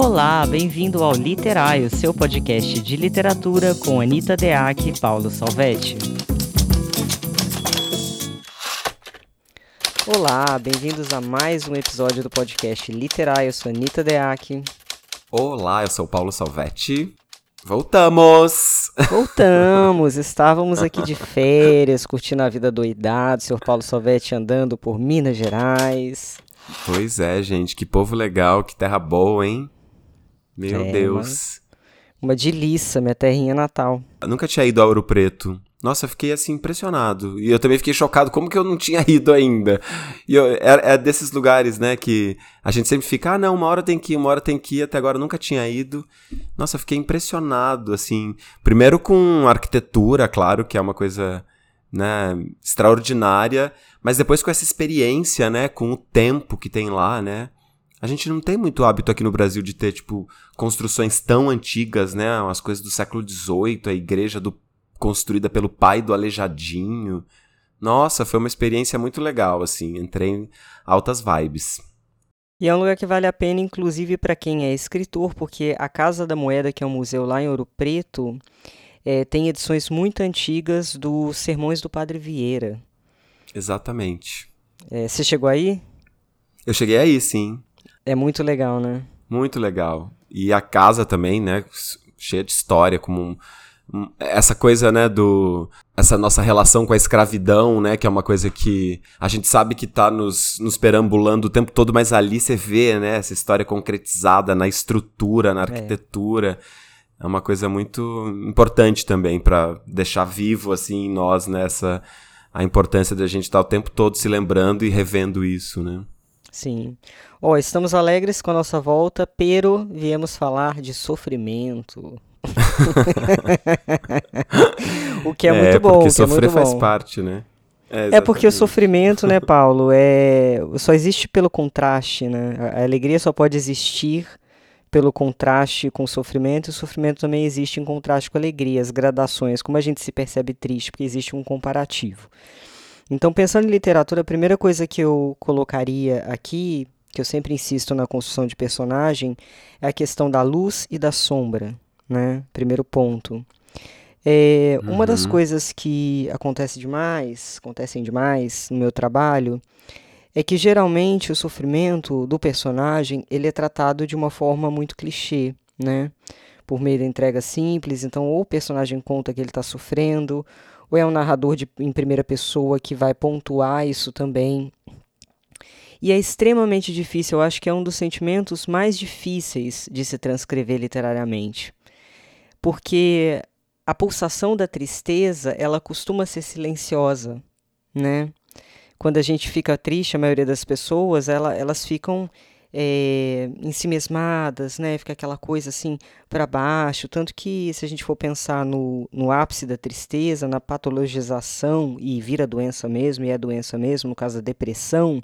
Olá, bem-vindo ao Literário, seu podcast de literatura com Anita Deac e Paulo Salvetti. Olá, bem-vindos a mais um episódio do podcast Literário. Eu sou Anita Deac. Olá, eu sou Paulo Salvetti. Voltamos! Voltamos! Estávamos aqui de férias, curtindo a vida doidado, senhor Paulo Salvetti andando por Minas Gerais. Pois é, gente, que povo legal, que terra boa, hein? Meu é, Deus. Uma, uma delícia, minha terrinha natal. Eu nunca tinha ido a Ouro Preto. Nossa, eu fiquei assim impressionado. E eu também fiquei chocado como que eu não tinha ido ainda. E eu, é, é, desses lugares, né, que a gente sempre fica, ah, não, uma hora tem que ir, uma hora tem que ir, até agora eu nunca tinha ido. Nossa, eu fiquei impressionado, assim. Primeiro com arquitetura, claro, que é uma coisa, né, extraordinária, mas depois com essa experiência, né, com o tempo que tem lá, né. A gente não tem muito hábito aqui no Brasil de ter, tipo, construções tão antigas, né? As coisas do século XVIII, a igreja do construída pelo pai do Aleijadinho. Nossa, foi uma experiência muito legal, assim. Entrei em altas vibes. E é um lugar que vale a pena, inclusive, para quem é escritor, porque a Casa da Moeda, que é um museu lá em Ouro Preto, é, tem edições muito antigas dos Sermões do Padre Vieira. Exatamente. É, você chegou aí? Eu cheguei aí, sim. É muito legal, né? Muito legal. E a casa também, né? Cheia de história, como um essa coisa, né, do essa nossa relação com a escravidão, né, que é uma coisa que a gente sabe que tá nos, nos perambulando o tempo todo, mas ali você vê, né, essa história concretizada na estrutura, na é. arquitetura. É, é uma coisa muito importante também para deixar vivo assim em nós nessa né, a importância da gente estar tá o tempo todo se lembrando e revendo isso, né? Sim. Ó, oh, estamos alegres com a nossa volta, pero viemos falar de sofrimento. o que é, é muito bom. Porque é sofrer é faz parte, né? É, é, porque o sofrimento, né, Paulo, é só existe pelo contraste, né? A alegria só pode existir pelo contraste com o sofrimento, e o sofrimento também existe em contraste com a alegria, as gradações, como a gente se percebe triste, porque existe um comparativo. Então, pensando em literatura, a primeira coisa que eu colocaria aqui, que eu sempre insisto na construção de personagem, é a questão da luz e da sombra né? Primeiro ponto. É, uhum. Uma das uhum. coisas que acontece demais, acontecem demais no meu trabalho, é que geralmente o sofrimento do personagem ele é tratado de uma forma muito clichê, né? Por meio da entrega simples, então ou o personagem conta que ele está sofrendo, ou é um narrador de, em primeira pessoa que vai pontuar isso também. E é extremamente difícil, eu acho que é um dos sentimentos mais difíceis de se transcrever literariamente porque a pulsação da tristeza ela costuma ser silenciosa, né? Quando a gente fica triste, a maioria das pessoas ela, elas ficam é, ensimesmadas, né? Fica aquela coisa assim para baixo. Tanto que, se a gente for pensar no, no ápice da tristeza, na patologização, e vira doença mesmo, e é doença mesmo, no caso da depressão,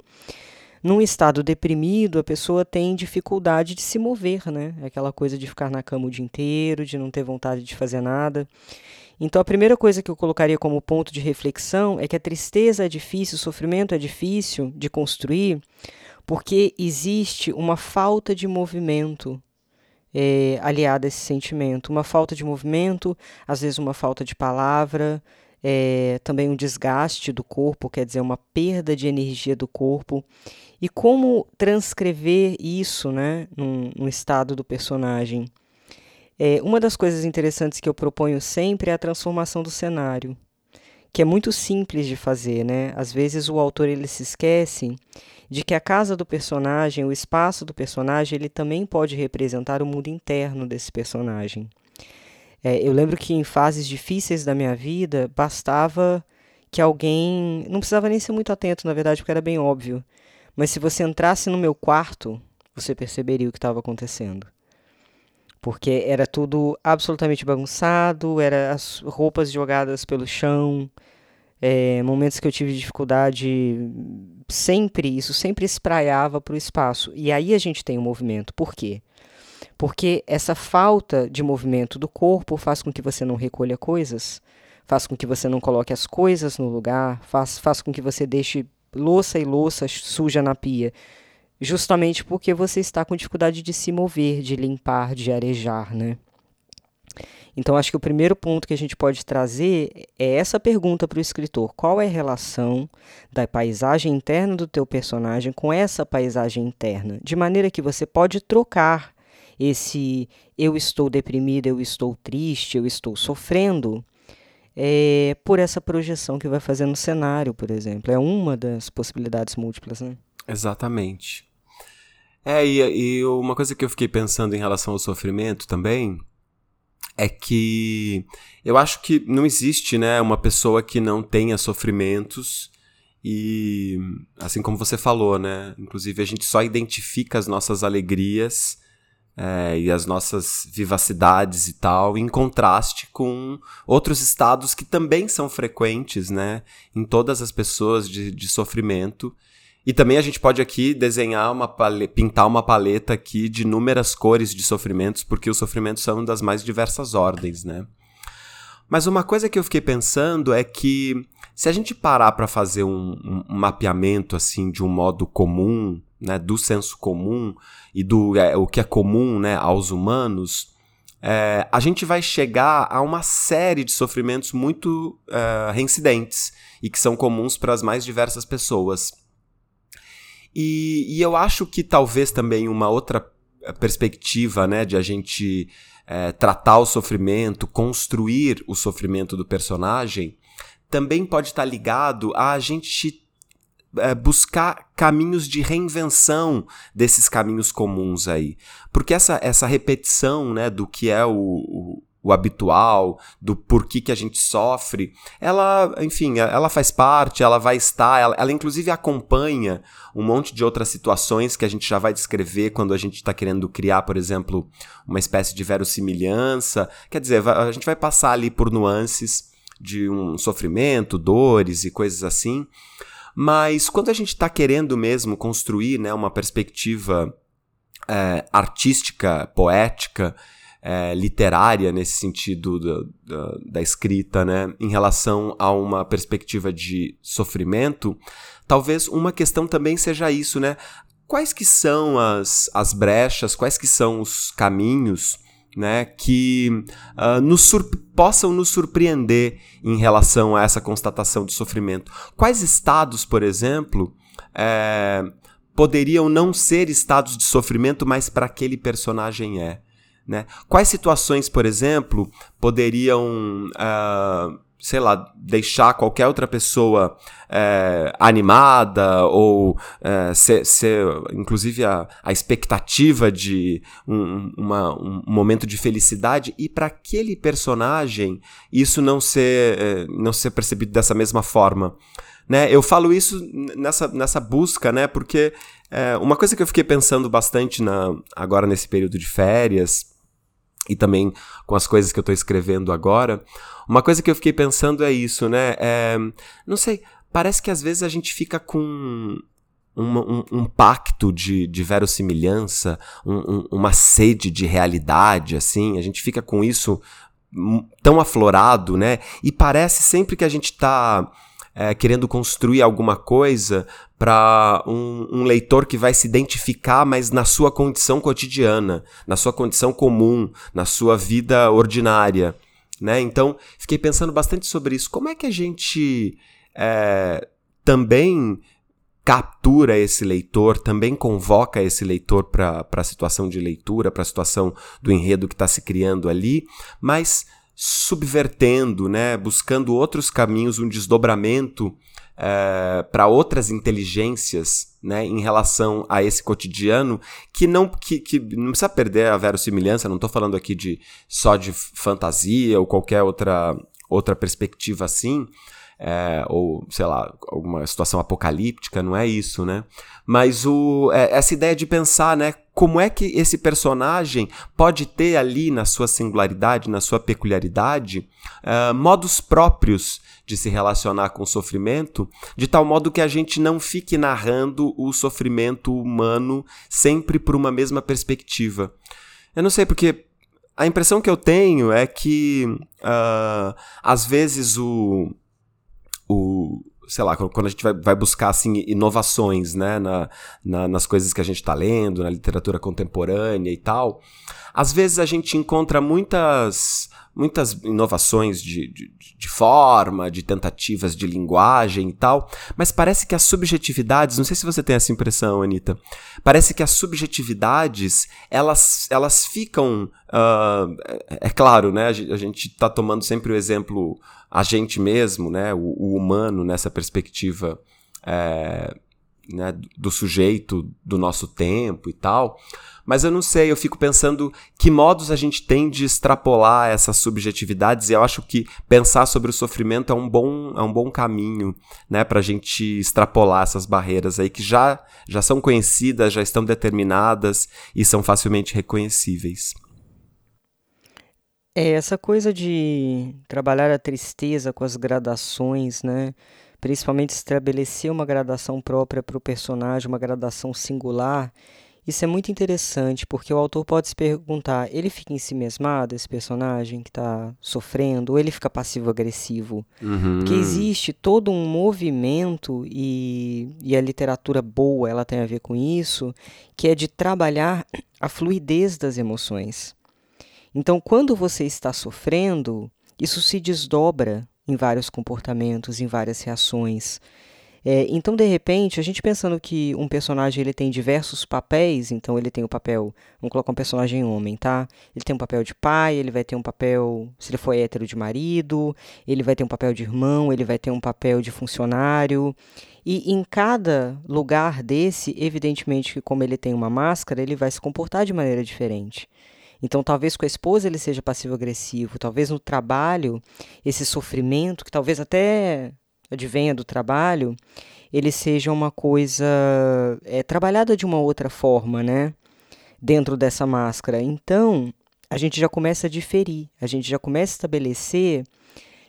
num estado deprimido, a pessoa tem dificuldade de se mover, né? Aquela coisa de ficar na cama o dia inteiro, de não ter vontade de fazer nada. Então, a primeira coisa que eu colocaria como ponto de reflexão é que a tristeza é difícil, o sofrimento é difícil de construir, porque existe uma falta de movimento é, aliada a esse sentimento. Uma falta de movimento, às vezes uma falta de palavra, é, também um desgaste do corpo, quer dizer, uma perda de energia do corpo. E como transcrever isso né, no, no estado do personagem? É, uma das coisas interessantes que eu proponho sempre é a transformação do cenário, que é muito simples de fazer. Né? Às vezes o autor ele se esquece de que a casa do personagem, o espaço do personagem, ele também pode representar o mundo interno desse personagem. É, eu lembro que em fases difíceis da minha vida, bastava que alguém. Não precisava nem ser muito atento, na verdade, porque era bem óbvio. Mas se você entrasse no meu quarto, você perceberia o que estava acontecendo. Porque era tudo absolutamente bagunçado, eram as roupas jogadas pelo chão, é, momentos que eu tive dificuldade, sempre, isso sempre espraiava para o espaço. E aí a gente tem o um movimento. Por quê? Porque essa falta de movimento do corpo faz com que você não recolha coisas, faz com que você não coloque as coisas no lugar, faz, faz com que você deixe louça e louça suja na pia justamente porque você está com dificuldade de se mover, de limpar, de arejar, né? Então, acho que o primeiro ponto que a gente pode trazer é essa pergunta para o escritor: qual é a relação da paisagem interna do teu personagem com essa paisagem interna? De maneira que você pode trocar esse eu estou deprimido, eu estou triste, eu estou sofrendo, é, por essa projeção que vai fazer no cenário, por exemplo. É uma das possibilidades múltiplas, né? Exatamente. É, e, e uma coisa que eu fiquei pensando em relação ao sofrimento também é que eu acho que não existe, né, uma pessoa que não tenha sofrimentos e assim como você falou, né, inclusive a gente só identifica as nossas alegrias é, e as nossas vivacidades e tal, em contraste com outros estados que também são frequentes, né, em todas as pessoas de, de sofrimento. E também a gente pode aqui desenhar uma paleta, pintar uma paleta aqui de inúmeras cores de sofrimentos, porque os sofrimentos são das mais diversas ordens, né? Mas uma coisa que eu fiquei pensando é que se a gente parar para fazer um, um, mapeamento assim de um modo comum, né, do senso comum e do é, o que é comum, né, aos humanos, é, a gente vai chegar a uma série de sofrimentos muito é, reincidentes e que são comuns para as mais diversas pessoas. E, e, eu acho que talvez também uma outra perspectiva, né, de a gente é, tratar o sofrimento, construir o sofrimento do personagem, também pode estar ligado a a gente é, buscar caminhos de reinvenção desses caminhos comuns aí. Porque essa, essa repetição né, do que é o, o o habitual, do porquê que a gente sofre, ela, enfim, ela faz parte, ela vai estar, ela, ela inclusive acompanha um monte de outras situações que a gente já vai descrever quando a gente está querendo criar, por exemplo, uma espécie de verossimilhança. Quer dizer, a gente vai passar ali por nuances de um sofrimento, dores e coisas assim. Mas quando a gente está querendo mesmo construir né, uma perspectiva é, artística, poética, é, literária nesse sentido da, escrita, né, em relação a uma perspectiva de sofrimento, talvez uma questão também seja isso, né? Quais que são as, as brechas, quais que são os caminhos né, que uh, nos possam nos surpreender em relação a essa constatação de sofrimento. Quais estados, por exemplo, é, poderiam não ser estados de sofrimento, mas para aquele personagem é? Né? Quais situações, por exemplo, poderiam, uh, sei lá, deixar qualquer outra pessoa uh, animada ou uh, ser, ser, inclusive, a, a expectativa de um, uma, um momento de felicidade e para aquele personagem isso não ser, eh, não ser percebido dessa mesma forma? Né? Eu falo isso nessa, nessa busca, né? Porque é, uma coisa que eu fiquei pensando bastante na, agora nesse período de férias e também com as coisas que eu estou escrevendo agora, uma coisa que eu fiquei pensando é isso, né? É, não sei, parece que às vezes a gente fica com uma, um, um, pacto de, de verossimilhança, um, um, uma sede de realidade, assim, a gente fica com isso tão aflorado, né? E parece sempre que a gente está é, querendo construir alguma coisa para um, um, leitor que vai se identificar, mas na sua condição cotidiana, na sua condição comum, na sua vida ordinária. Né? Então, fiquei pensando bastante sobre isso. Como é que a gente é, também captura esse leitor, também convoca esse leitor para a situação de leitura, para a situação do enredo que está se criando ali, mas subvertendo, né, buscando outros caminhos, um desdobramento é, para outras inteligências né, em relação a esse cotidiano que não que, que não precisa perder a verossimilhança, não estou falando aqui de só de fantasia ou qualquer outra, outra perspectiva assim, é, ou sei lá, alguma situação apocalíptica, não é isso, né? Mas o, é, essa ideia de pensar, né? Como é que esse personagem pode ter ali na sua singularidade, na sua peculiaridade, uh, modos próprios de se relacionar com o sofrimento, de tal modo que a gente não fique narrando o sofrimento humano sempre por uma mesma perspectiva. Eu não sei porque a impressão que eu tenho é que uh, às vezes o, o sei lá, quando a gente vai, vai buscar assim, inovações né, na, na, nas coisas que a gente está lendo, na literatura contemporânea e tal, às vezes a gente encontra muitas muitas inovações de, de, de, forma, de tentativas de linguagem e tal, mas parece que as subjetividades, não sei se você tem essa impressão, Anitta, parece que as subjetividades, elas, elas ficam, uh, é, claro, né, a gente está tomando sempre o exemplo a gente mesmo, né, o, o humano nessa perspectiva é, né, do sujeito do nosso tempo e tal, mas eu não sei, eu fico pensando que modos a gente tem de extrapolar essas subjetividades e eu acho que pensar sobre o sofrimento é um bom, é um bom caminho, né, pra gente extrapolar essas barreiras aí que já, já são conhecidas, já estão determinadas e são facilmente reconhecíveis. É, essa coisa de trabalhar a tristeza com as gradações, né? Principalmente estabelecer uma gradação própria para o personagem, uma gradação singular, isso é muito interessante, porque o autor pode se perguntar: ele fica em si mesmado, esse personagem que está sofrendo, ou ele fica passivo-agressivo? Uhum. Porque existe todo um movimento, e, e a literatura boa ela tem a ver com isso, que é de trabalhar a fluidez das emoções. Então, quando você está sofrendo, isso se desdobra em vários comportamentos, em várias reações. É, então, de repente, a gente pensando que um personagem ele tem diversos papéis, então ele tem o papel, vamos colocar um personagem homem, tá? Ele tem um papel de pai, ele vai ter um papel, se ele for hétero, de marido, ele vai ter um papel de irmão, ele vai ter um papel de funcionário. E em cada lugar desse, evidentemente que como ele tem uma máscara, ele vai se comportar de maneira diferente. Então, talvez com a esposa ele seja passivo-agressivo, talvez no trabalho, esse sofrimento, que talvez até advenha do trabalho, ele seja uma coisa é, trabalhada de uma outra forma, né? Dentro dessa máscara. Então, a gente já começa a diferir, a gente já começa a estabelecer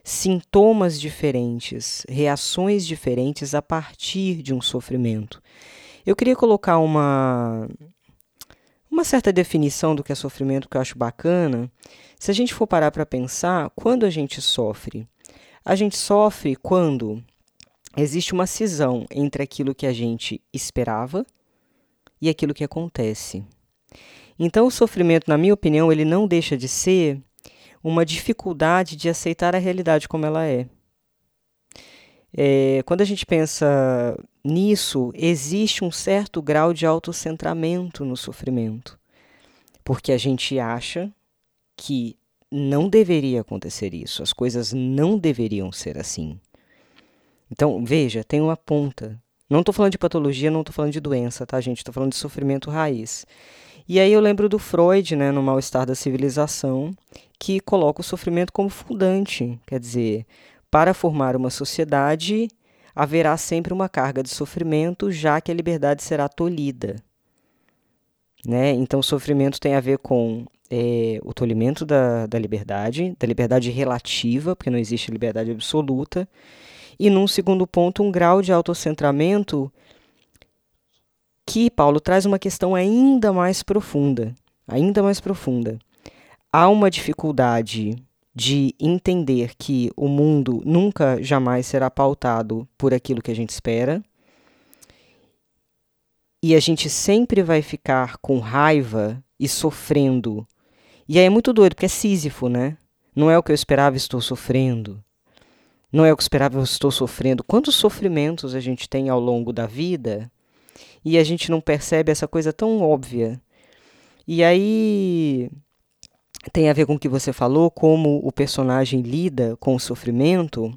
sintomas diferentes, reações diferentes a partir de um sofrimento. Eu queria colocar uma uma certa definição do que é sofrimento que eu acho bacana. Se a gente for parar para pensar, quando a gente sofre, a gente sofre quando existe uma cisão entre aquilo que a gente esperava e aquilo que acontece. Então, o sofrimento, na minha opinião, ele não deixa de ser uma dificuldade de aceitar a realidade como ela é. É quando a gente pensa nisso, existe um certo grau de autocentramento no sofrimento, porque a gente acha que não deveria acontecer isso, as coisas não deveriam ser assim. Então, veja, tem uma ponta. Não estou falando de patologia, não estou falando de doença, tá, gente? Estou falando de sofrimento raiz. E aí eu lembro do Freud, né, no Mal-Estar da Civilização, que coloca o sofrimento como fundante. Quer dizer, para formar uma sociedade, haverá sempre uma carga de sofrimento, já que a liberdade será tolhida. Né? Então, sofrimento tem a ver com é, o tolimento da, da liberdade, da liberdade relativa, porque não existe liberdade absoluta, e num segundo ponto, um grau de autocentramento que Paulo traz uma questão ainda mais profunda, ainda mais profunda. Há uma dificuldade de entender que o mundo nunca jamais será pautado por aquilo que a gente espera. E a gente sempre vai ficar com raiva e sofrendo e aí é muito doido, porque é Sísifo, né? Não é o que eu esperava, estou sofrendo. Não é o que eu esperava, estou sofrendo. Quantos sofrimentos a gente tem ao longo da vida e a gente não percebe essa coisa tão óbvia? E aí tem a ver com o que você falou, como o personagem lida com o sofrimento,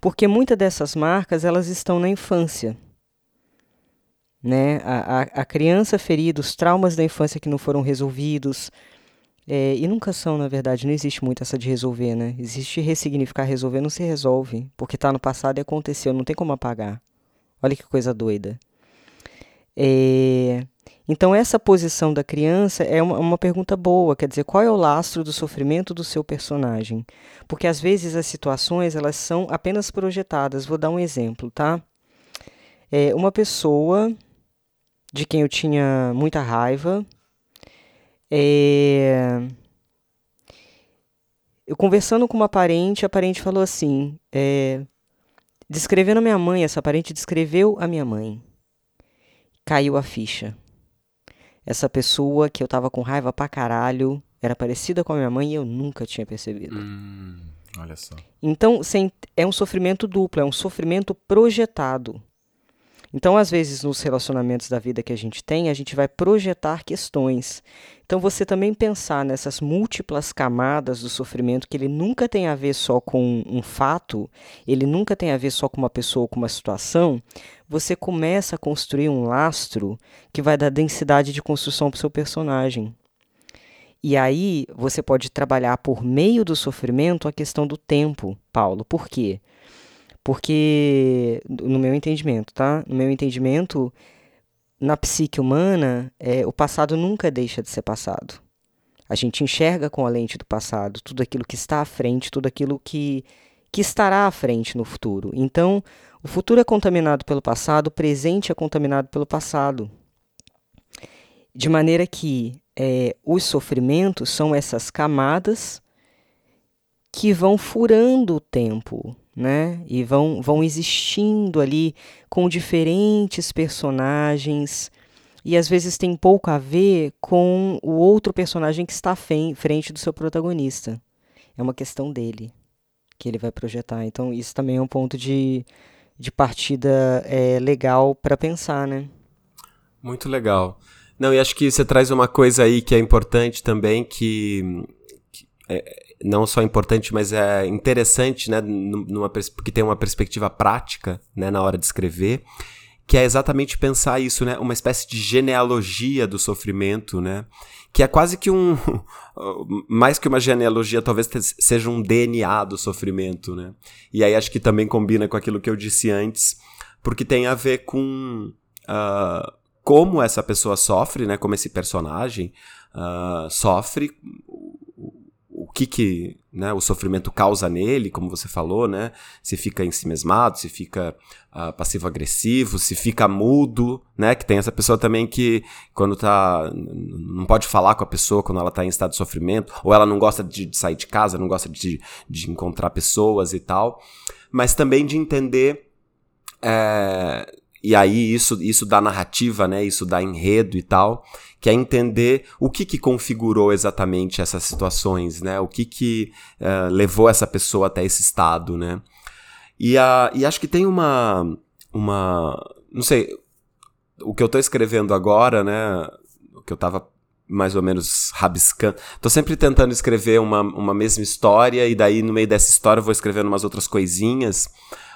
porque muitas dessas marcas elas estão na infância. Né? A, a, a criança ferida, os traumas da infância que não foram resolvidos, é, e nunca são, na verdade, não existe muito essa de resolver, né? Existe ressignificar, resolver não se resolve, porque está no passado e aconteceu, não tem como apagar. Olha que coisa doida. É, então, essa posição da criança é uma, uma pergunta boa, quer dizer, qual é o lastro do sofrimento do seu personagem? Porque às vezes as situações elas são apenas projetadas. Vou dar um exemplo, tá? É, uma pessoa de quem eu tinha muita raiva, é... Eu conversando com uma parente, a parente falou assim: é... Descrevendo a minha mãe, essa parente descreveu a minha mãe. Caiu a ficha. Essa pessoa que eu tava com raiva pra caralho era parecida com a minha mãe e eu nunca tinha percebido. Hum, olha só. Então, sem, é um sofrimento duplo, é um sofrimento projetado. Então, às vezes, nos relacionamentos da vida que a gente tem, a gente vai projetar questões. Então, você também pensar nessas múltiplas camadas do sofrimento, que ele nunca tem a ver só com um fato, ele nunca tem a ver só com uma pessoa ou com uma situação, você começa a construir um lastro que vai dar densidade de construção para o seu personagem. E aí, você pode trabalhar por meio do sofrimento a questão do tempo, Paulo. Por quê? Porque, no meu entendimento, tá? No meu entendimento, na psique humana, é, o passado nunca deixa de ser passado. A gente enxerga com a lente do passado tudo aquilo que está à frente, tudo aquilo que, que estará à frente no futuro. Então, o futuro é contaminado pelo passado, o presente é contaminado pelo passado. De maneira que é, os sofrimentos são essas camadas que vão furando o tempo, né? E vão, vão existindo ali com diferentes personagens. E às vezes tem pouco a ver com o outro personagem que está frente do seu protagonista. É uma questão dele que ele vai projetar. Então, isso também é um ponto de, de partida é, legal para pensar, né? Muito legal. Não, e acho que você traz uma coisa aí que é importante também, que, que é, não só importante, mas é interessante, né, numa, porque tem uma perspectiva prática, né, na hora de escrever, que é exatamente pensar isso, né, uma espécie de genealogia do sofrimento, né, que é quase que um, mais que uma genealogia, talvez seja um DNA do sofrimento, né, e aí acho que também combina com aquilo que eu disse antes, porque tem a ver com uh, como essa pessoa sofre, né, como esse personagem uh, sofre, que que né, o sofrimento causa nele, como você falou, né? Se fica ensimesmado, se fica uh, passivo-agressivo, se fica mudo, né? Que tem essa pessoa também que quando tá... não pode falar com a pessoa quando ela tá em estado de sofrimento, ou ela não gosta de, de sair de casa, não gosta de, de encontrar pessoas e tal. Mas também de entender... É, e aí isso, isso dá narrativa, né? Isso dá enredo e tal que é entender o que, que configurou exatamente essas situações, né? O que, que uh, levou essa pessoa até esse estado, né? E, a, e acho que tem uma, uma. Não sei. O que eu estou escrevendo agora, né? O que eu estava mais ou menos rabiscando. Tô sempre tentando escrever uma, uma mesma história, e daí no meio dessa história eu vou escrevendo umas outras coisinhas.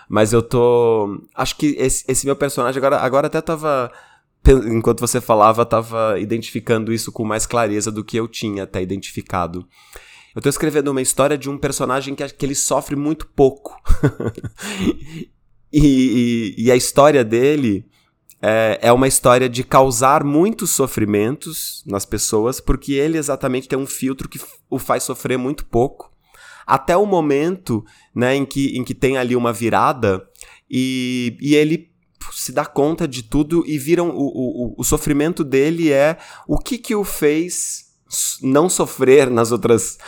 Mas eu tô. Acho que esse, esse meu personagem agora, agora até tava enquanto você falava, estava identificando isso com mais clareza do que eu tinha até identificado. Eu estou escrevendo uma história de um personagem que, que ele sofre muito pouco. e, e, e, a história dele é, é uma história de causar muitos sofrimentos nas pessoas, porque ele exatamente tem um filtro que o faz sofrer muito pouco. Até o momento né, em, que, em que tem ali uma virada e, e ele se dá conta de tudo e viram o, o, o sofrimento dele é o que que o fez não sofrer nas outras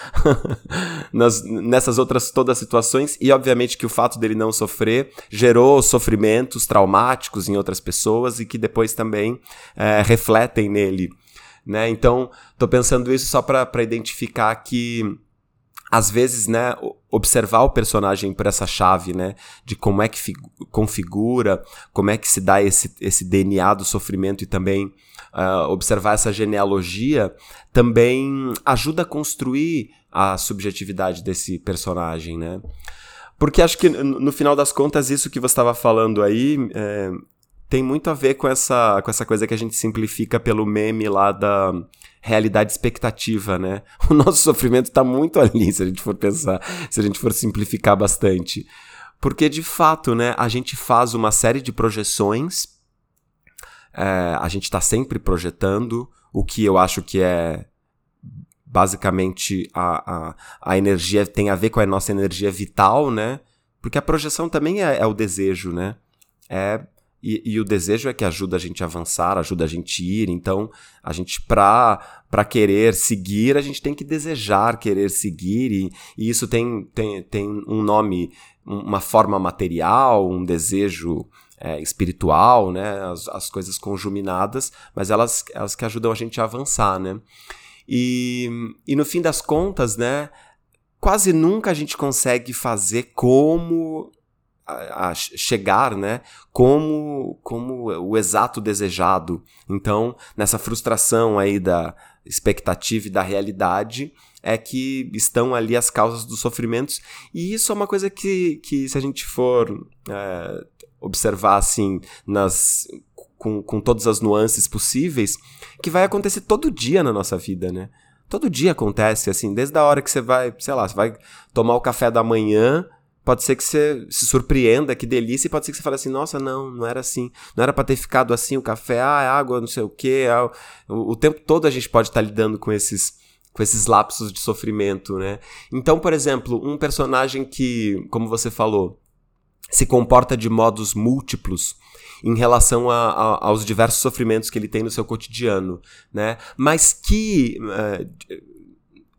nas, nessas outras todas as situações? E obviamente que o fato dele não sofrer gerou sofrimentos traumáticos em outras pessoas e que depois também é, refletem nele né? Então tô pensando isso só para identificar que às vezes, né, observar o personagem por essa chave, né, de como é que configura, como é que se dá esse, esse DNA do sofrimento e também uh, observar essa genealogia, também ajuda a construir a subjetividade desse personagem, né. Porque acho que, no final das contas, isso que você estava falando aí é, tem muito a ver com essa, com essa coisa que a gente simplifica pelo meme lá da realidade expectativa, né? O nosso sofrimento está muito ali, se a gente for pensar, se a gente for simplificar bastante. Porque, de fato, né, a gente faz uma série de projeções, é, a gente está sempre projetando, o que eu acho que é basicamente a, a, a energia tem a ver com a nossa energia vital, né? Porque a projeção também é, é o desejo, né? É e, e, o desejo é que ajuda a gente a avançar, ajuda a gente a ir. Então, a gente, pra, pra querer seguir, a gente tem que desejar querer seguir. E, e isso tem, tem, tem um nome uma forma material, um desejo é, espiritual, né? As, as coisas conjuminadas, mas elas, elas que ajudam a gente a avançar, né? E, e no fim das contas, né? Quase nunca a gente consegue fazer como a, chegar, né, como, como o exato desejado. Então, nessa frustração aí da expectativa e da realidade, é que estão ali as causas dos sofrimentos. E isso é uma coisa que, que se a gente for é, observar assim, nas, com, com todas as nuances possíveis, que vai acontecer todo dia na nossa vida, né? Todo dia acontece, assim, desde a hora que você vai, sei lá, você vai tomar o café da manhã, pode ser que você se surpreenda, que delícia, e pode ser que você fale assim, nossa, não, não era assim, não era para ter ficado assim o café, ah, é água, não sei o quê. Ah, o, o, tempo todo a gente pode estar tá lidando com esses com esses lapsos de sofrimento, né? Então, por exemplo, um personagem que, como você falou, se comporta de modos múltiplos em relação a, a, aos diversos sofrimentos que ele tem no seu cotidiano, né? Mas que uh,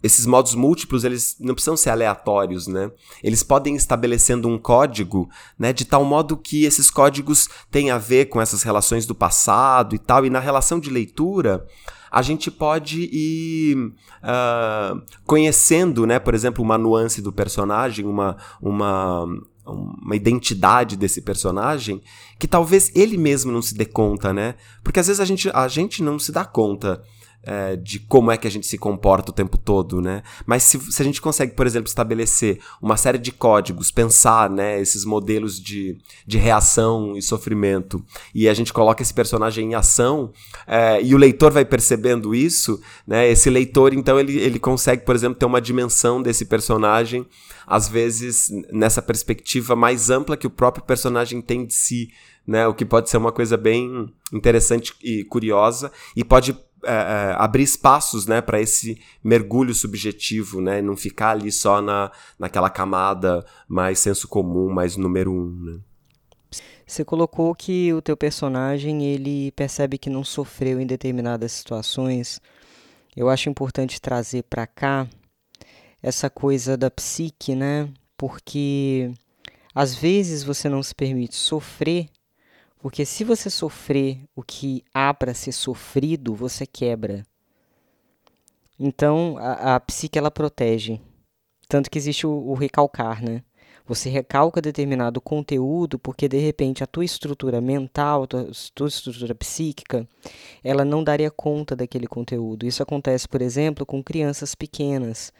esses modos múltiplos, eles não precisam ser aleatórios, né? Eles podem ir estabelecendo um código, né? De tal modo que esses códigos têm a ver com essas relações do passado e tal. E na relação de leitura, a gente pode ir uh, conhecendo, né? Por exemplo, uma nuance do personagem, uma, uma, uma identidade desse personagem que talvez ele mesmo não se dê conta, né? Porque às vezes a gente, a gente não se dá conta é, de como é que a gente se comporta o tempo todo, né? Mas se, se, a gente consegue, por exemplo, estabelecer uma série de códigos, pensar, né, esses modelos de, de reação e sofrimento, e a gente coloca esse personagem em ação, é, e o leitor vai percebendo isso, né? Esse leitor, então, ele, ele consegue, por exemplo, ter uma dimensão desse personagem, às vezes nessa perspectiva mais ampla que o próprio personagem tem de si, né? O que pode ser uma coisa bem interessante e curiosa, e pode é, abrir espaços né, para esse mergulho subjetivo, né, não ficar ali só na, naquela camada mais senso comum, mais número um. Né? Você colocou que o teu personagem ele percebe que não sofreu em determinadas situações. Eu acho importante trazer para cá essa coisa da psique, né? Porque às vezes você não se permite sofrer porque se você sofrer o que há para ser sofrido, você quebra. Então, a, a psique ela protege. Tanto que existe o, o recalcar, né? Você recalca determinado conteúdo porque de repente a tua estrutura mental, a tua, tua estrutura psíquica, ela não daria conta daquele conteúdo. Isso acontece, por exemplo, com crianças pequenas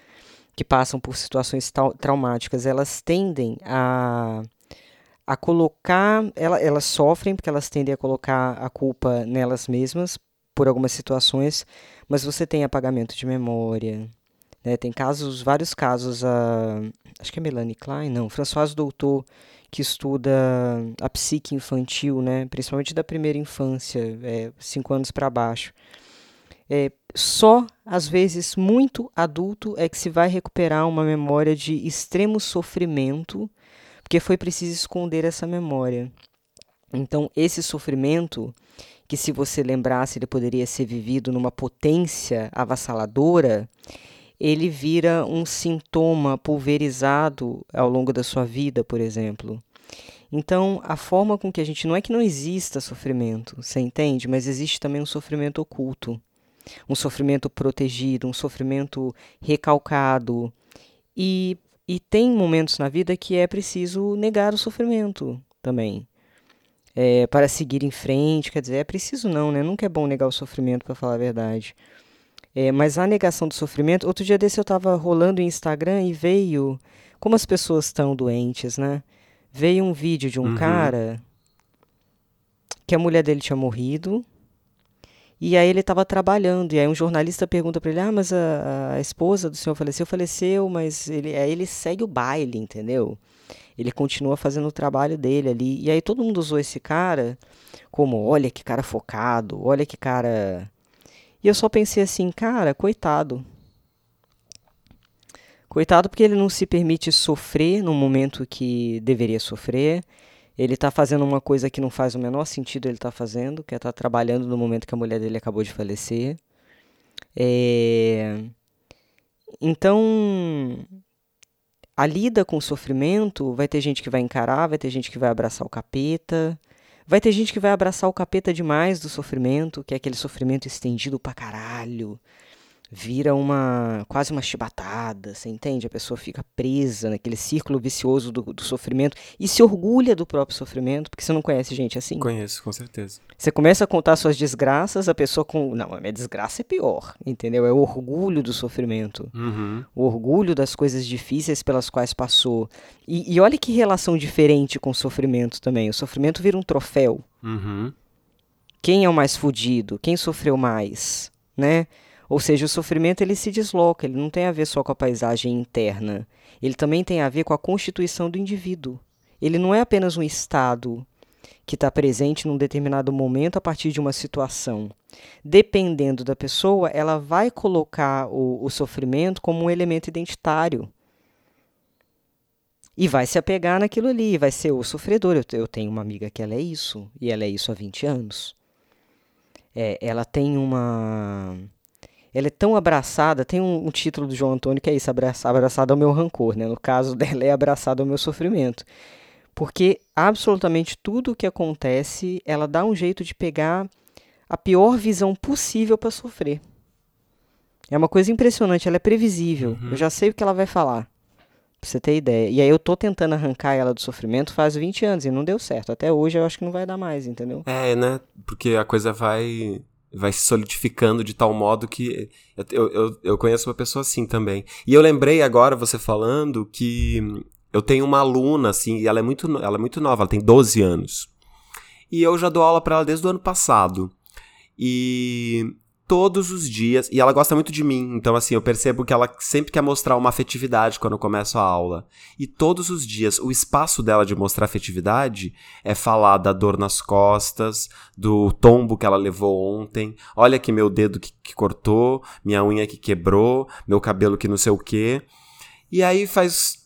que passam por situações traumáticas. Elas tendem a a colocar, ela, elas sofrem porque elas tendem a colocar a culpa nelas mesmas por algumas situações, mas você tem apagamento de memória, né? Tem casos, vários casos, a, acho que é Melanie Klein, não, François Doutor, que estuda a psique infantil, né? Principalmente da primeira infância, é, cinco anos para baixo. É, só, às vezes, muito adulto é que se vai recuperar uma memória de extremo sofrimento porque foi preciso esconder essa memória. Então, esse sofrimento, que se você lembrasse ele poderia ser vivido numa potência avassaladora, ele vira um sintoma pulverizado ao longo da sua vida, por exemplo. Então, a forma com que a gente. Não é que não exista sofrimento, você entende? Mas existe também um sofrimento oculto, um sofrimento protegido, um sofrimento recalcado. E e tem momentos na vida que é preciso negar o sofrimento também. É, para seguir em frente, quer dizer, é preciso não, né? Nunca é bom negar o sofrimento, para falar a verdade. É, mas a negação do sofrimento. Outro dia desse eu estava rolando o Instagram e veio. Como as pessoas estão doentes, né? Veio um vídeo de um uhum. cara que a mulher dele tinha morrido e aí ele estava trabalhando, e aí um jornalista pergunta para ele: Ah, mas a, a, esposa do senhor faleceu? Faleceu, mas ele, aí ele segue o baile, entendeu? Ele continua fazendo o trabalho dele ali. E aí todo mundo usou esse cara como: olha que cara focado, olha que cara. E eu só pensei assim: cara, coitado. Coitado porque ele não se permite sofrer no momento que deveria sofrer ele está fazendo uma coisa que não faz o menor sentido ele estar tá fazendo, que é estar tá trabalhando no momento que a mulher dele acabou de falecer. É... Então, a lida com o sofrimento, vai ter gente que vai encarar, vai ter gente que vai abraçar o capeta, vai ter gente que vai abraçar o capeta demais do sofrimento, que é aquele sofrimento estendido pra caralho, vira uma quase uma chibatada, você entende? A pessoa fica presa naquele círculo vicioso do, do, sofrimento e se orgulha do próprio sofrimento, porque você não conhece gente assim? Conheço, com certeza. Você começa a contar suas desgraças, a pessoa com. Não, a minha desgraça é pior, entendeu? É o orgulho do sofrimento. Uhum. O orgulho das coisas difíceis pelas quais passou. E, e olha que relação diferente com o sofrimento também. O sofrimento vira um troféu. Uhum. Quem é o mais fudido? Quem sofreu mais? Né? Ou seja, o sofrimento ele se desloca, ele não tem a ver só com a paisagem interna, ele também tem a ver com a constituição do indivíduo. Ele não é apenas um estado que está presente num determinado momento a partir de uma situação. Dependendo da pessoa, ela vai colocar o, o sofrimento como um elemento identitário. E vai se apegar naquilo ali, vai ser o sofredor. Eu, eu tenho uma amiga que ela é isso, e ela é isso há 20 anos. É, ela tem uma ela é tão abraçada, tem um, um, título do João Antônio que é isso, abraçada, abraçada ao meu rancor, né? No caso dela é abraçada ao meu sofrimento. Porque absolutamente tudo o que acontece, ela dá um jeito de pegar a pior visão possível para sofrer. É uma coisa impressionante, ela é previsível. Uhum. Eu já sei o que ela vai falar. Pra você ter ideia. E aí eu tô tentando arrancar ela do sofrimento faz 20 anos e não deu certo. Até hoje eu acho que não vai dar mais, entendeu? É, né? Porque a coisa vai vai se solidificando de tal modo que eu, eu, eu conheço uma pessoa assim também. E eu lembrei agora, você falando, que eu tenho uma aluna, assim, e ela é muito, ela é muito nova, ela tem 12 anos. E eu já dou aula para ela desde o ano passado. E todos os dias. E ela gosta muito de mim, então assim, eu percebo que ela sempre quer mostrar uma afetividade quando eu começo a aula. E todos os dias, o espaço dela de mostrar afetividade é falar da dor nas costas, do tombo que ela levou ontem. Olha que meu dedo que, que cortou, minha unha que quebrou, meu cabelo que não sei o quê. E aí faz.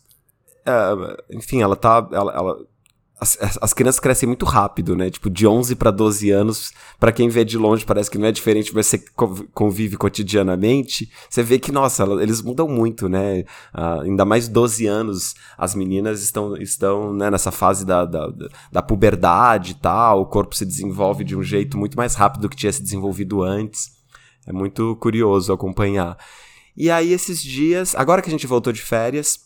Uh, enfim, ela tá. Ela, ela as, as, crianças crescem muito rápido, né? Tipo, de 11 para 12 anos, para quem vê de longe parece que não é diferente, mas você convive cotidianamente, você vê que, nossa, eles mudam muito, né? Uh, ainda mais 12 anos, as meninas estão, estão né, nessa fase da, da, da puberdade e tal, o corpo se desenvolve de um jeito muito mais rápido do que tinha se desenvolvido antes. É muito curioso acompanhar. E aí, esses dias, agora que a gente voltou de férias,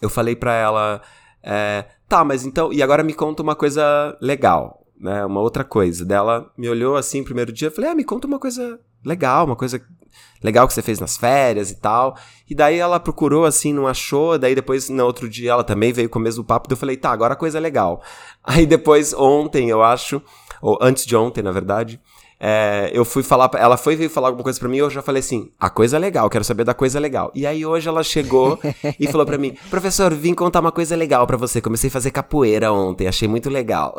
eu falei para ela. É, Tá, mas então. E agora me conta uma coisa legal, né? Uma outra coisa. Dela me olhou assim primeiro dia. Falei, ah, me conta uma coisa legal, uma coisa legal que você fez nas férias e tal. E daí ela procurou assim, não achou. Daí depois, no outro dia, ela também veio com o mesmo papo. Daí eu falei, tá, agora a coisa é legal. Aí depois, ontem, eu acho, ou antes de ontem, na verdade, é, eu fui falar, ela foi veio falar alguma coisa para mim e eu já falei assim, a coisa é legal, quero saber da coisa legal. E aí hoje ela chegou e falou para mim, professor, vim contar uma coisa legal para você. Comecei a fazer capoeira ontem, achei muito legal.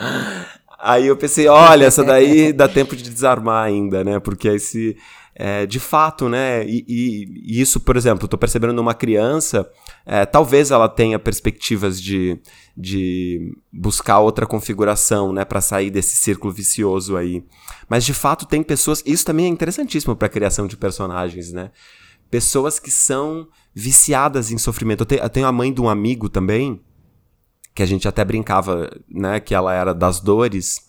aí eu pensei, olha, essa daí dá tempo de desarmar ainda, né? Porque esse é, de fato, né? E, e, e, isso, por exemplo, estou percebendo numa criança, é, talvez ela tenha perspectivas de, de buscar outra configuração, né, para sair desse círculo vicioso aí. Mas de fato tem pessoas, isso também é interessantíssimo para a criação de personagens, né? Pessoas que são viciadas em sofrimento. Eu tenho, eu tenho a mãe de um amigo também, que a gente até brincava, né, que ela era das dores.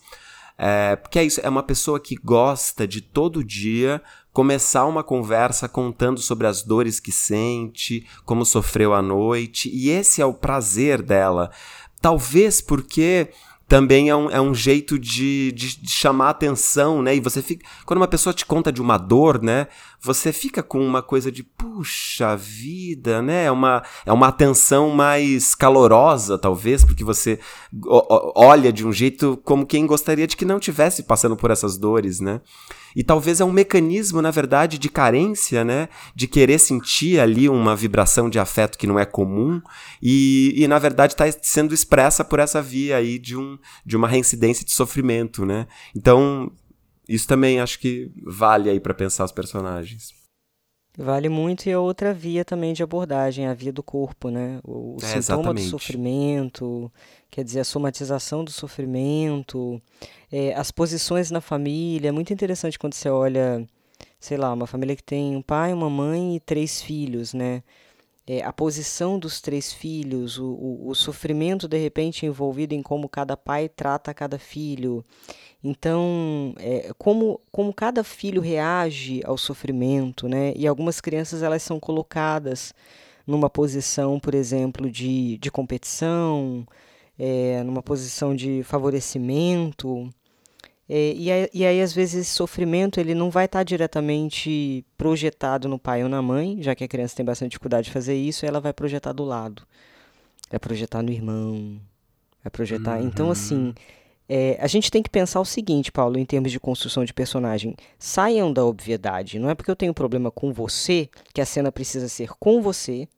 É, porque é isso, é uma pessoa que gosta de todo dia começar uma conversa contando sobre as dores que sente, como sofreu à noite, e esse é o prazer dela. Talvez porque também é um, é um jeito de, de, de, chamar atenção, né? E você fica. Quando uma pessoa te conta de uma dor, né? Você fica com uma coisa de, puxa vida, né? É uma, é uma atenção mais calorosa, talvez, porque você olha de um jeito como quem gostaria de que não tivesse passando por essas dores, né? E talvez é um mecanismo, na verdade, de carência, né? De querer sentir ali uma vibração de afeto que não é comum e, e na verdade, está sendo expressa por essa via aí de, um, de uma reincidência de sofrimento, né? Então, isso também acho que vale aí para pensar os personagens. Vale muito e a outra via também de abordagem, a via do corpo, né? O, o é, sintoma exatamente. do sofrimento, quer dizer, a somatização do sofrimento, é, as posições na família. É muito interessante quando você olha, sei lá, uma família que tem um pai, uma mãe e três filhos, né? é, a posição dos três filhos, o, o, o, sofrimento de repente envolvido em como cada pai trata cada filho. Então, é, como, como cada filho reage ao sofrimento, né? E algumas crianças elas são colocadas numa posição, por exemplo, de, de competição, é, numa posição de favorecimento. É, e, aí, e, aí, às vezes, esse sofrimento ele não vai estar diretamente projetado no pai ou na mãe, já que a criança tem bastante dificuldade de fazer isso, ela vai projetar do lado. Vai projetar no irmão, vai projetar. Uhum. Então, assim, é, a gente tem que pensar o seguinte, Paulo, em termos de construção de personagem. Saiam da obviedade. Não é porque eu tenho problema com você que a cena precisa ser com você,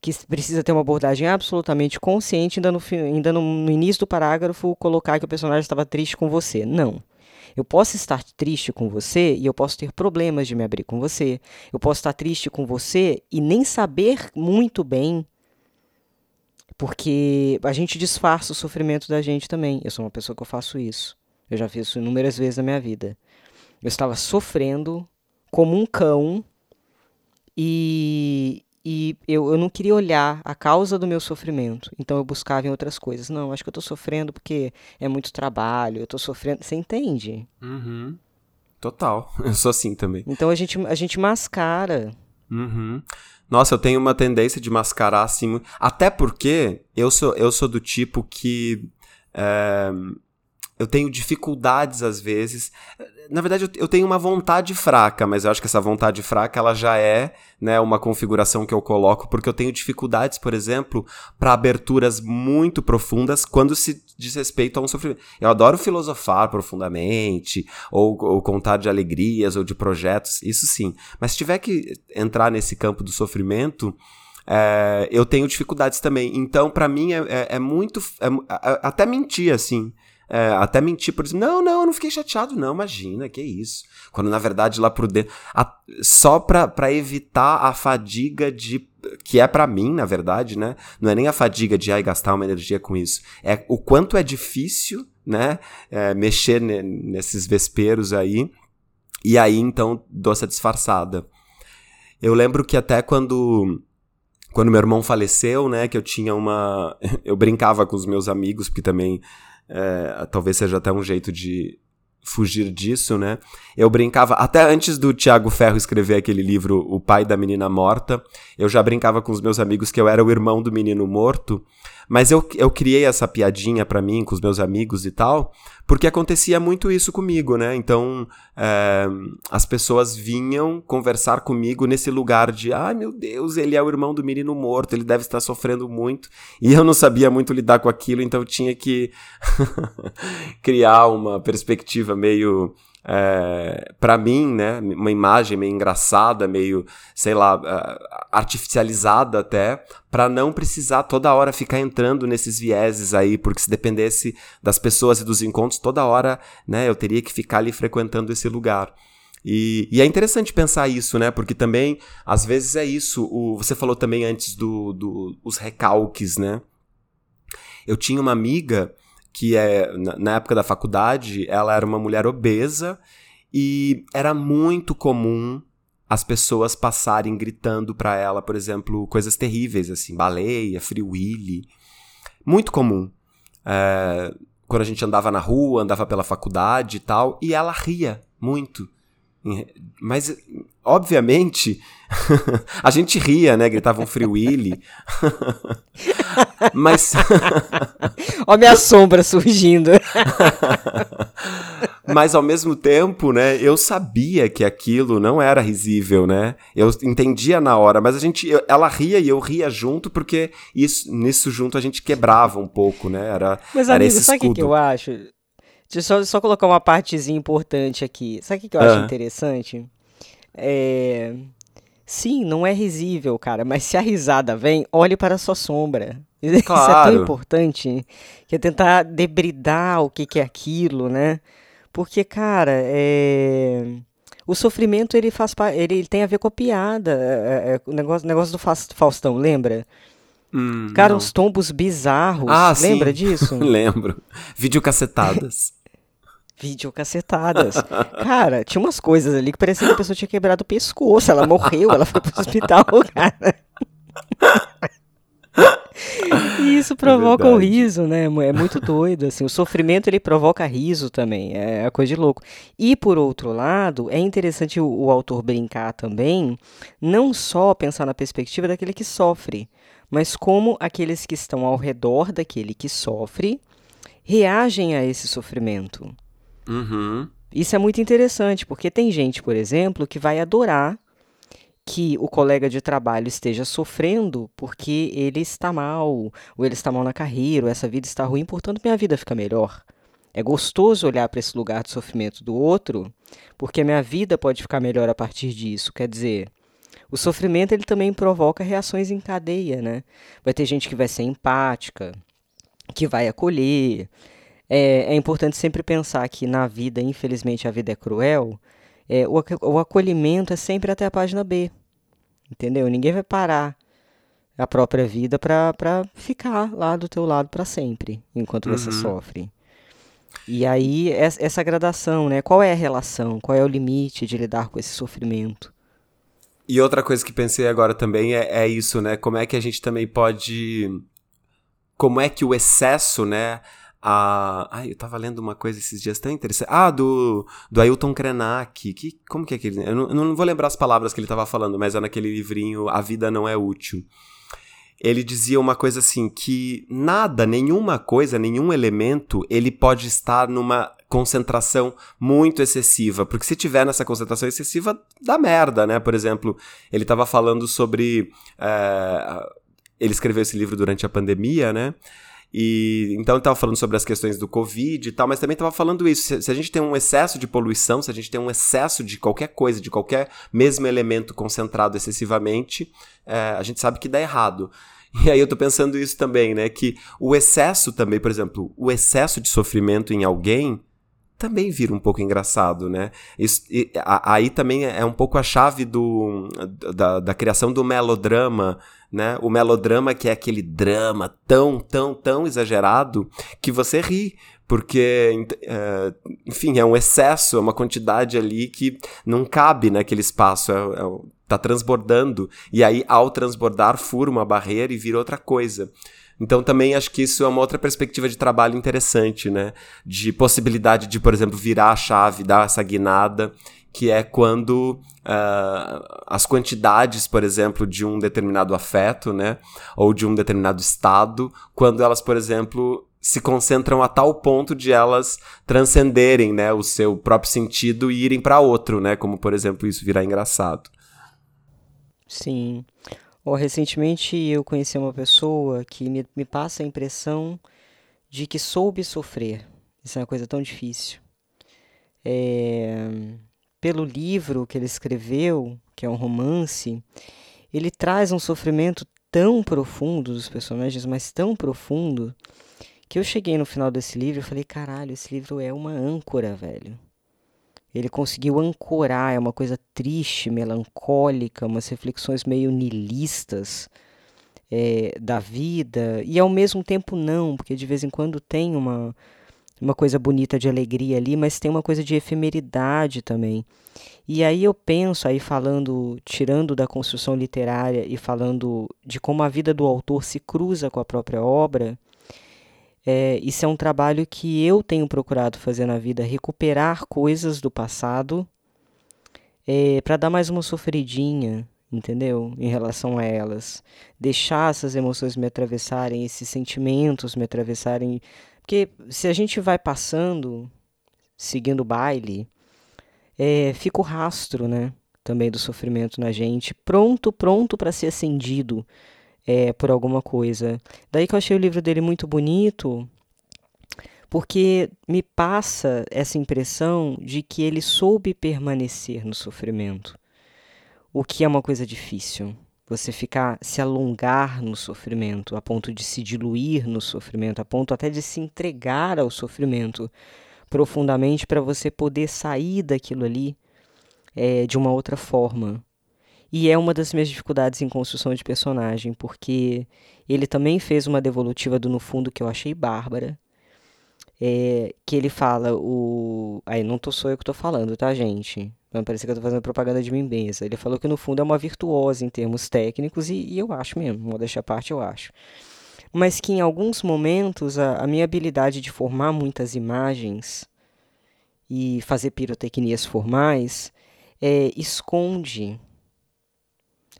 que precisa ter uma abordagem absolutamente consciente, ainda, no, ainda no, no início do parágrafo colocar que o personagem estava triste com você. Não. Eu posso estar triste com você e eu posso ter problemas de me abrir com você. Eu posso estar triste com você e nem saber muito bem, porque a gente disfarça o sofrimento da gente também. Eu sou uma pessoa que eu faço isso. Eu já fiz isso inúmeras vezes na minha vida. Eu estava sofrendo como um cão e, e eu, eu não queria olhar a causa do meu sofrimento, então eu buscava em outras coisas. Não, acho que eu estou sofrendo porque é muito trabalho, eu estou sofrendo. Você entende? Uhum. Total, eu sou assim também. Então a gente, a gente mascara. Uhum. Nossa, eu tenho uma tendência de mascarar assim. Até porque eu sou, eu sou do tipo que. É, eu tenho dificuldades às vezes. Na verdade, eu tenho uma vontade fraca, mas eu acho que essa vontade fraca ela já é né, uma configuração que eu coloco, porque eu tenho dificuldades, por exemplo, para aberturas muito profundas quando se diz respeito a um sofrimento. Eu adoro filosofar profundamente, ou, ou contar de alegrias ou de projetos, isso sim. Mas se tiver que entrar nesse campo do sofrimento. É, eu tenho dificuldades também. Então, para mim, é, é, é muito. É, até mentir, assim é, até mentir por exemplo, não, não, eu não fiquei chateado, não, imagina, que isso. Quando na verdade lá por dentro, a, só pra, pra evitar a fadiga de. que é para mim, na verdade, né? Não é nem a fadiga de ai, gastar uma energia com isso. É o quanto é difícil, né? É, mexer ne, nesses vesperos aí. E aí então dou essa disfarçada. Eu lembro que até quando quando meu irmão faleceu, né, que eu tinha uma eu brincava com os meus amigos, porque também é, talvez seja até um jeito de fugir disso, né? Eu brincava, até antes do Tiago Ferro escrever aquele livro O Pai da Menina Morta, eu já brincava com os meus amigos que eu era o irmão do menino morto, mas eu, eu criei essa piadinha para mim, com os meus amigos e tal, porque acontecia muito isso comigo, né? Então, é, as pessoas vinham conversar comigo nesse lugar de, ai meu Deus, ele é o irmão do menino morto, ele deve estar sofrendo muito. E eu não sabia muito lidar com aquilo, então eu tinha que criar uma perspectiva meio é, para mim, né, uma imagem meio engraçada, meio, sei lá, uh, artificializada até, para não precisar toda hora ficar entrando nesses vieses aí, porque se dependesse das pessoas e dos encontros, toda hora, né, eu teria que ficar ali frequentando esse lugar. E, e, é interessante pensar isso, né? Porque também, às vezes é isso. O, você falou também antes dos do, do, recalques, né? Eu tinha uma amiga que é na época da faculdade, ela era uma mulher obesa e era muito comum as pessoas passarem gritando para ela, por exemplo, coisas terríveis assim, baleia, free willy, muito comum. É, quando a gente andava na rua, andava pela faculdade e tal, e ela ria muito. Mas, obviamente, a gente ria, né? Gritava um Free Willy. Mas. Olha minha sombra surgindo. Mas ao mesmo tempo, né, eu sabia que aquilo não era risível, né? Eu entendia na hora, mas a gente, eu, ela ria e eu ria junto porque isso, nisso junto a gente quebrava um pouco, né? Era, mas era amigo, sabe o que eu acho? Deixa eu só, só colocar uma partezinha importante aqui. Sabe o que, que eu acho interessante? É... Sim, não é risível, cara, mas se a risada vem, olhe para a sua sombra. Claro. Isso é tão importante que é tentar debridar o que, que é aquilo, né? Porque, cara, é... o sofrimento ele faz ele tem a ver com a piada. É, é, o negócio, negócio do Faustão, lembra? Hum, cara, não. uns tombos bizarros. Ah, lembra sim. disso? Lembro. Videocacetadas. Videocacetadas. Cara, tinha umas coisas ali que parecia que a pessoa tinha quebrado o pescoço. Ela morreu, ela foi pro hospital, cara. E isso provoca é o riso, né? É muito doido, assim. O sofrimento, ele provoca riso também. É coisa de louco. E, por outro lado, é interessante o, o autor brincar também, não só pensar na perspectiva daquele que sofre, mas como aqueles que estão ao redor daquele que sofre reagem a esse sofrimento. Uhum. Isso é muito interessante, porque tem gente, por exemplo, que vai adorar que o colega de trabalho esteja sofrendo porque ele está mal, ou ele está mal na carreira, ou essa vida está ruim, portanto minha vida fica melhor. É gostoso olhar para esse lugar de sofrimento do outro, porque minha vida pode ficar melhor a partir disso. Quer dizer, o sofrimento ele também provoca reações em cadeia, né? Vai ter gente que vai ser empática, que vai acolher. É, é importante sempre pensar que na vida, infelizmente, a vida é cruel é, o, o acolhimento é sempre até a página B. Entendeu? Ninguém vai parar a própria vida para ficar lá do teu lado para sempre, enquanto uhum. você sofre. E aí, essa gradação, né? Qual é a relação? Qual é o limite de lidar com esse sofrimento? E outra coisa que pensei agora também é, é isso, né? Como é que a gente também pode. Como é que o excesso, né? A. Ai, eu tava lendo uma coisa esses dias tão interessante. Ah, do, do Ailton Krenak. Que, como que é aquele. Eu não, eu não vou lembrar as palavras que ele tava falando, mas é naquele livrinho A Vida Não É Útil. Ele dizia uma coisa assim: que nada, nenhuma coisa, nenhum elemento, ele pode estar numa concentração muito excessiva, porque se tiver nessa concentração excessiva, dá merda, né? Por exemplo, ele estava falando sobre. É, ele escreveu esse livro durante a pandemia, né? E então estava falando sobre as questões do Covid e tal, mas também estava falando isso. Se, se, a gente tem um excesso de poluição, se a gente tem um excesso de qualquer coisa, de qualquer mesmo elemento concentrado excessivamente, é, a gente sabe que dá errado. E aí eu tô pensando isso também, né? Que o excesso também, por exemplo, o excesso de sofrimento em alguém também vira um pouco engraçado, né? Isso, e, a, aí também é, é um pouco a chave do, da, da criação do melodrama, né? O melodrama que é aquele drama tão, tão, tão exagerado que você ri, porque, é, enfim, é um excesso, é uma quantidade ali que não cabe naquele espaço, é, é, tá transbordando, e aí ao transbordar fura uma barreira e vira outra coisa. Então também acho que isso é uma outra perspectiva de trabalho interessante, né? De possibilidade de, por exemplo, virar a chave, dar essa guinada, que é quando uh, as quantidades, por exemplo, de um determinado afeto, né? Ou de um determinado estado, quando elas, por exemplo, se concentram a tal ponto de elas transcenderem, né, o seu próprio sentido e irem para outro, né, como por exemplo isso virar engraçado. Sim. Oh, recentemente eu conheci uma pessoa que me, me passa a impressão de que soube sofrer. Isso é uma coisa tão difícil. É, pelo livro que ele escreveu, que é um romance, ele traz um sofrimento tão profundo dos personagens, mas tão profundo, que eu cheguei no final desse livro e falei: caralho, esse livro é uma âncora, velho. Ele conseguiu ancorar, é uma coisa triste, melancólica, umas reflexões meio nilistas é, da vida, e ao mesmo tempo não, porque de vez em quando tem uma, uma coisa bonita de alegria ali, mas tem uma coisa de efemeridade também. E aí eu penso, aí falando, tirando da construção literária e falando de como a vida do autor se cruza com a própria obra, é, isso é um trabalho que eu tenho procurado fazer na vida, recuperar coisas do passado é, para dar mais uma sofridinha, entendeu? Em relação a elas. Deixar essas emoções me atravessarem, esses sentimentos me atravessarem. Porque se a gente vai passando, seguindo o baile, é, fica o rastro, né? Também do sofrimento na gente, pronto, pronto para ser acendido é, por alguma coisa. Daí que eu achei o livro dele muito bonito, porque me passa essa impressão de que ele soube permanecer no sofrimento, o que é uma coisa difícil. Você ficar, se alongar no sofrimento, a ponto de se diluir no sofrimento, a ponto até de se entregar ao sofrimento profundamente para você poder sair daquilo ali é, de uma outra forma. E é uma das minhas dificuldades em construção de personagem, porque ele também fez uma devolutiva do No Fundo que eu achei bárbara. é, que ele fala o... Aí, não tô, sou eu que tô falando, tá, gente? Não parece que eu tô fazendo propaganda de mim mesmo. Ele falou que no fundo é uma virtuosa em termos técnicos e, e eu acho mesmo, modéstia à parte eu acho. Mas que em alguns momentos a, a minha habilidade de formar muitas imagens e fazer pirotecnias formais é, esconde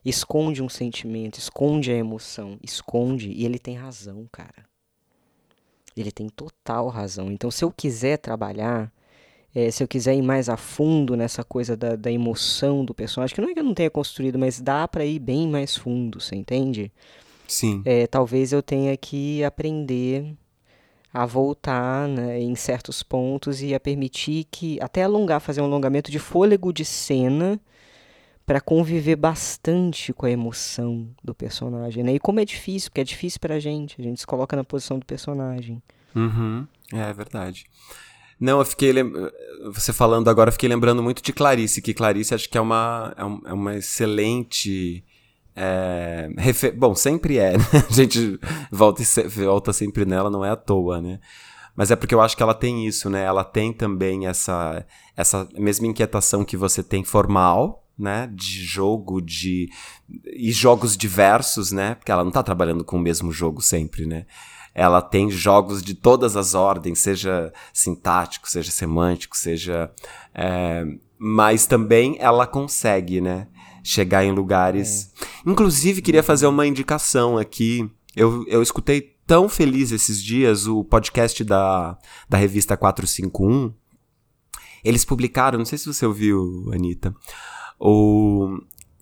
esconde um sentimento, esconde a emoção, esconde e ele tem razão, cara. Ele tem total razão. Então, se eu quiser trabalhar é, se eu quiser ir mais a fundo nessa coisa da, da emoção do personagem, que não é que eu não tenha construído, mas dá para ir bem mais fundo, você entende? Sim. É, talvez eu tenha que aprender a voltar né, em certos pontos e a permitir que, até alongar, fazer um alongamento de fôlego de cena para conviver bastante com a emoção do personagem, né? E como é difícil, porque é difícil pra gente, a gente se coloca na posição do personagem. Uhum. É, é verdade. Não, eu fiquei. Lem... Você falando agora, eu fiquei lembrando muito de Clarice, que Clarice acho que é uma, é, é uma excelente. É, refer... Bom, sempre é, né? A gente volta, volta sempre nela, não é à toa, né? Mas é porque eu acho que ela tem isso, né? Ela tem também essa, essa mesma inquietação que você tem formal, né? De jogo, de. E jogos diversos, né? Porque ela não tá trabalhando com o mesmo jogo sempre, né? ela tem jogos de todas as ordens, seja sintático, seja semântico, seja. É, mas também ela consegue, né? Chegar em lugares. É. Inclusive, queria fazer uma indicação aqui. Eu, eu escutei tão feliz esses dias o podcast da, da revista 451. Eles publicaram, não sei se você ouviu, Anitta. O,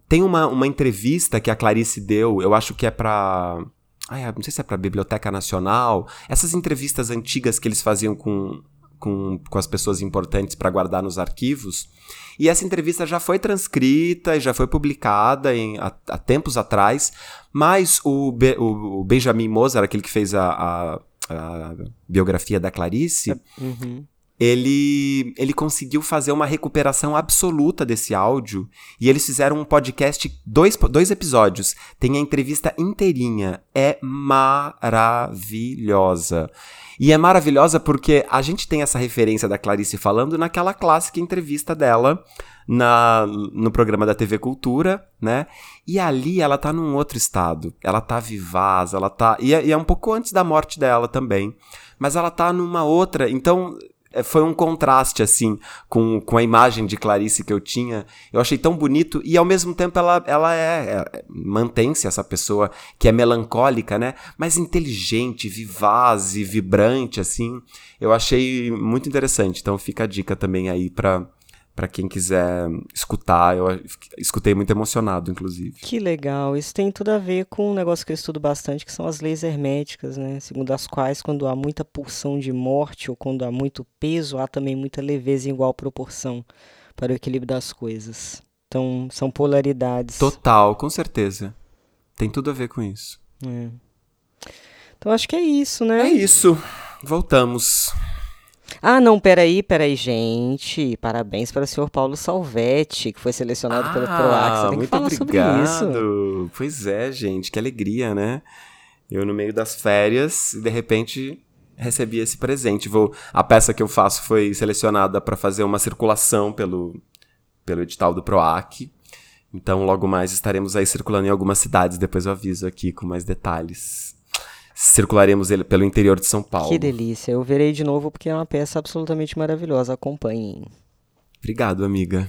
tem uma, uma entrevista que a Clarice deu, eu acho que é para Ai, não sei se é para a Biblioteca Nacional, essas entrevistas antigas que eles faziam com, com, com as pessoas importantes para guardar nos arquivos. E essa entrevista já foi transcrita e já foi publicada em, há, há tempos atrás, mas o, Be, o, o, Benjamin Mozart, aquele que fez a, a, a biografia da Clarice, uhum ele, ele conseguiu fazer uma recuperação absoluta desse áudio e eles fizeram um podcast, dois, dois episódios. Tem a entrevista inteirinha. É maravilhosa. E é maravilhosa porque a gente tem essa referência da Clarice falando naquela clássica entrevista dela na, no programa da TV Cultura, né? E ali ela tá num outro estado. Ela tá vivaz, ela tá. E é, e é um pouco antes da morte dela também. Mas ela tá numa outra. Então, foi um contraste, assim, com, com a imagem de Clarice que eu tinha. Eu achei tão bonito e, ao mesmo tempo, ela, ela é, é mantém-se essa pessoa que é melancólica, né? Mas inteligente, vivaz e vibrante, assim. Eu achei muito interessante. Então, fica a dica também aí para para quem quiser escutar. Eu escutei muito emocionado, inclusive. Que legal. Isso tem tudo a ver com um negócio que eu estudo bastante, que são as leis herméticas, né? Segundo as quais, quando há muita pulsão de morte ou quando há muito peso, há também muita leveza em igual proporção para o equilíbrio das coisas. Então, são polaridades. Total, com certeza. Tem tudo a ver com isso. É. Então, acho que é isso, né? É isso. Voltamos. Ah, não, peraí, peraí, gente. Parabéns para o senhor Paulo Salvetti, que foi selecionado ah, pelo PROAC. Tem muito que falar obrigado. sobre isso. Pois é, gente, que alegria, né? Eu no meio das férias, de repente recebi esse presente. Vou, a peça que eu faço foi selecionada para fazer uma circulação pelo, pelo edital do PROAC. Então, logo mais estaremos aí circulando em algumas cidades. Depois eu aviso aqui com mais detalhes circularemos ele pelo interior de São Paulo. Que delícia. Eu verei de novo porque é uma peça absolutamente maravilhosa. Acompanhem. Obrigado, amiga.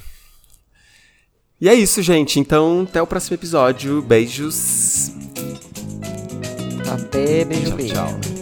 E é isso, gente. Então, até o próximo episódio. Beijos. Até, beijo, tchau, beijo. Tchau.